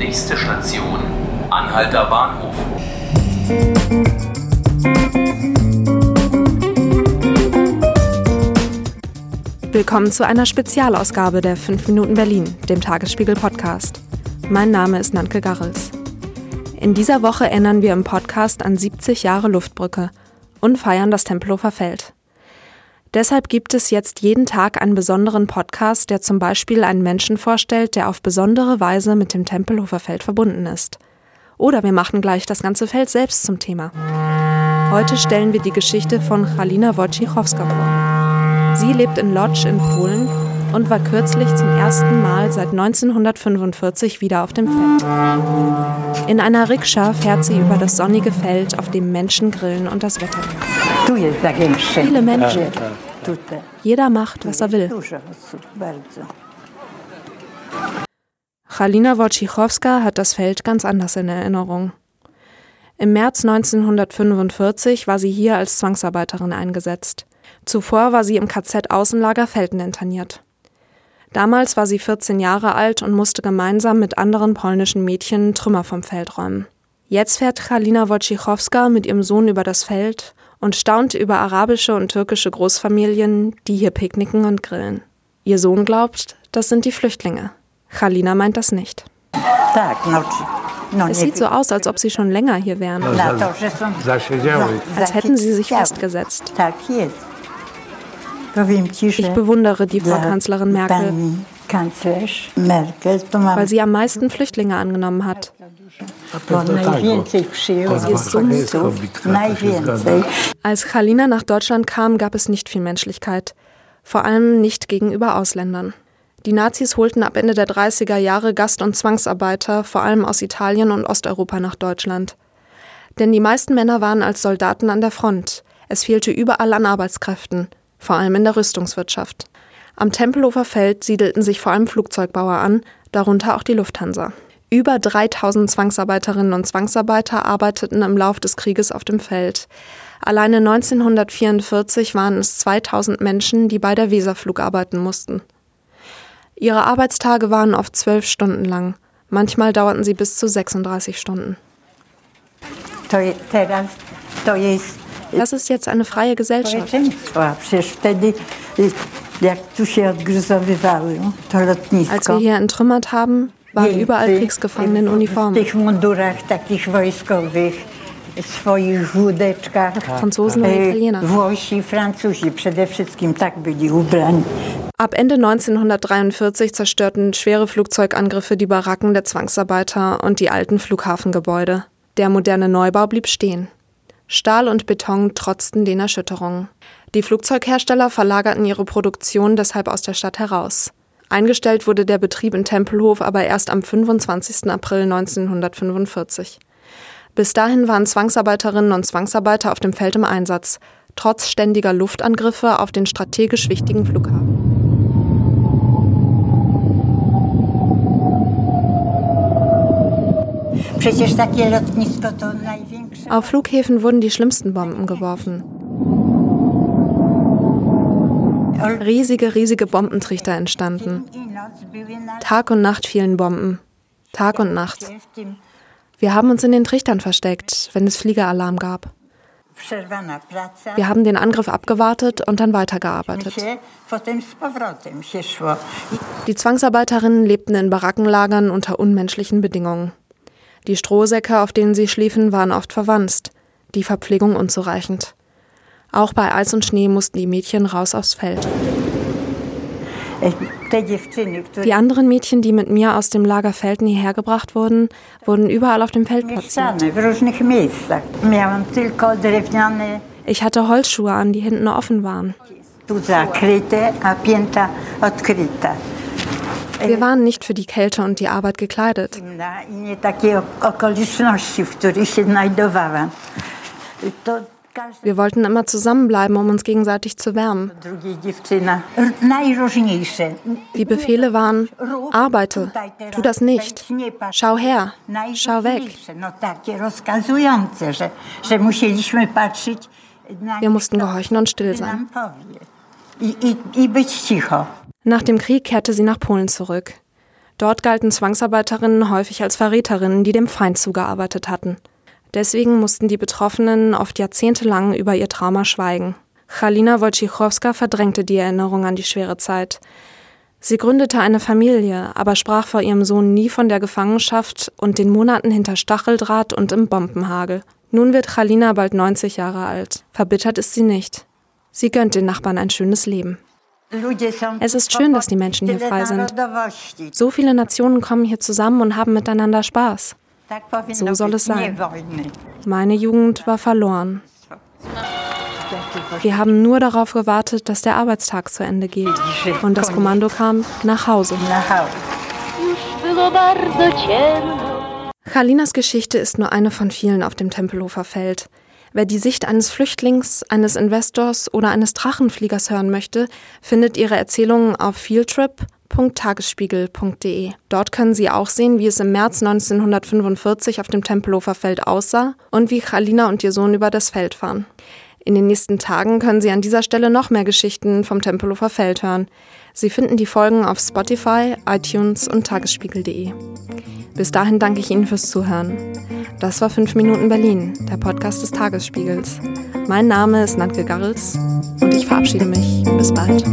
Nächste Station, Anhalter Bahnhof. Willkommen zu einer Spezialausgabe der 5 Minuten Berlin, dem Tagesspiegel Podcast. Mein Name ist Nanke Garrels. In dieser Woche erinnern wir im Podcast an 70 Jahre Luftbrücke und feiern das Tempelhofer Feld. Deshalb gibt es jetzt jeden Tag einen besonderen Podcast, der zum Beispiel einen Menschen vorstellt, der auf besondere Weise mit dem Tempelhofer Feld verbunden ist. Oder wir machen gleich das ganze Feld selbst zum Thema. Heute stellen wir die Geschichte von Halina Wojciechowska vor. Sie lebt in Lodz in Polen und war kürzlich zum ersten Mal seit 1945 wieder auf dem Feld. In einer Rikscha fährt sie über das sonnige Feld, auf dem Menschen grillen und das Wetter. Viele Menschen. Jeder macht, was er will. Halina Wojciechowska hat das Feld ganz anders in Erinnerung. Im März 1945 war sie hier als Zwangsarbeiterin eingesetzt. Zuvor war sie im KZ Außenlager Felden interniert. Damals war sie 14 Jahre alt und musste gemeinsam mit anderen polnischen Mädchen Trümmer vom Feld räumen. Jetzt fährt Halina Wojciechowska mit ihrem Sohn über das Feld und staunt über arabische und türkische Großfamilien, die hier picknicken und grillen. Ihr Sohn glaubt, das sind die Flüchtlinge. Halina meint das nicht. Es sieht so aus, als ob sie schon länger hier wären. Als hätten sie sich festgesetzt. Ich bewundere die Frau Kanzlerin Merkel, weil sie am meisten Flüchtlinge angenommen hat. Als Halina nach Deutschland kam, gab es nicht viel Menschlichkeit, vor allem nicht gegenüber Ausländern. Die Nazis holten ab Ende der 30er Jahre Gast- und Zwangsarbeiter, vor allem aus Italien und Osteuropa, nach Deutschland. Denn die meisten Männer waren als Soldaten an der Front. Es fehlte überall an Arbeitskräften, vor allem in der Rüstungswirtschaft. Am Tempelhofer Feld siedelten sich vor allem Flugzeugbauer an, darunter auch die Lufthansa. Über 3000 Zwangsarbeiterinnen und Zwangsarbeiter arbeiteten im Lauf des Krieges auf dem Feld. Alleine 1944 waren es 2000 Menschen, die bei der Weserflug arbeiten mussten. Ihre Arbeitstage waren oft zwölf Stunden lang. Manchmal dauerten sie bis zu 36 Stunden. Das ist jetzt eine freie Gesellschaft. Als wir hier entrümmert haben, waren überall Kriegsgefangene in Uniformen. Franzosen und Italiener. Ab Ende 1943 zerstörten schwere Flugzeugangriffe die Baracken der Zwangsarbeiter und die alten Flughafengebäude. Der moderne Neubau blieb stehen. Stahl und Beton trotzten den Erschütterungen. Die Flugzeughersteller verlagerten ihre Produktion deshalb aus der Stadt heraus. Eingestellt wurde der Betrieb in Tempelhof aber erst am 25. April 1945. Bis dahin waren Zwangsarbeiterinnen und Zwangsarbeiter auf dem Feld im Einsatz, trotz ständiger Luftangriffe auf den strategisch wichtigen Flughafen. Auf Flughäfen wurden die schlimmsten Bomben geworfen. Riesige, riesige Bombentrichter entstanden. Tag und Nacht fielen Bomben. Tag und Nacht. Wir haben uns in den Trichtern versteckt, wenn es Fliegeralarm gab. Wir haben den Angriff abgewartet und dann weitergearbeitet. Die Zwangsarbeiterinnen lebten in Barackenlagern unter unmenschlichen Bedingungen. Die Strohsäcke, auf denen sie schliefen, waren oft verwanzt, die Verpflegung unzureichend. Auch bei Eis und Schnee mussten die Mädchen raus aufs Feld. Die anderen Mädchen, die mit mir aus dem Lager Felden hierher gebracht wurden, wurden überall auf dem Feld platziert. Ich hatte Holzschuhe an, die hinten offen waren. Wir waren nicht für die Kälte und die Arbeit gekleidet. Wir wollten immer zusammenbleiben, um uns gegenseitig zu wärmen. Die Befehle waren, arbeite, tu das nicht, schau her, schau weg. Wir mussten gehorchen und still sein. Nach dem Krieg kehrte sie nach Polen zurück. Dort galten Zwangsarbeiterinnen häufig als Verräterinnen, die dem Feind zugearbeitet hatten. Deswegen mussten die Betroffenen oft jahrzehntelang über ihr Trauma schweigen. Chalina Wojciechowska verdrängte die Erinnerung an die schwere Zeit. Sie gründete eine Familie, aber sprach vor ihrem Sohn nie von der Gefangenschaft und den Monaten hinter Stacheldraht und im Bombenhagel. Nun wird Chalina bald 90 Jahre alt. Verbittert ist sie nicht. Sie gönnt den Nachbarn ein schönes Leben. Es ist schön, dass die Menschen hier frei sind. So viele Nationen kommen hier zusammen und haben miteinander Spaß. So soll es sein. Meine Jugend war verloren. Wir haben nur darauf gewartet, dass der Arbeitstag zu Ende geht. Und das Kommando kam nach Hause. Chalinas Geschichte ist nur eine von vielen auf dem Tempelhofer Feld. Wer die Sicht eines Flüchtlings, eines Investors oder eines Drachenfliegers hören möchte, findet ihre Erzählungen auf fieldtrip.tagesspiegel.de. Dort können Sie auch sehen, wie es im März 1945 auf dem Tempelhofer Feld aussah und wie Chalina und ihr Sohn über das Feld fahren. In den nächsten Tagen können Sie an dieser Stelle noch mehr Geschichten vom Tempelhofer Feld hören. Sie finden die Folgen auf Spotify, iTunes und tagesspiegel.de. Bis dahin danke ich Ihnen fürs Zuhören. Das war 5 Minuten Berlin, der Podcast des Tagesspiegels. Mein Name ist Nantke Garrels und ich verabschiede mich. Bis bald.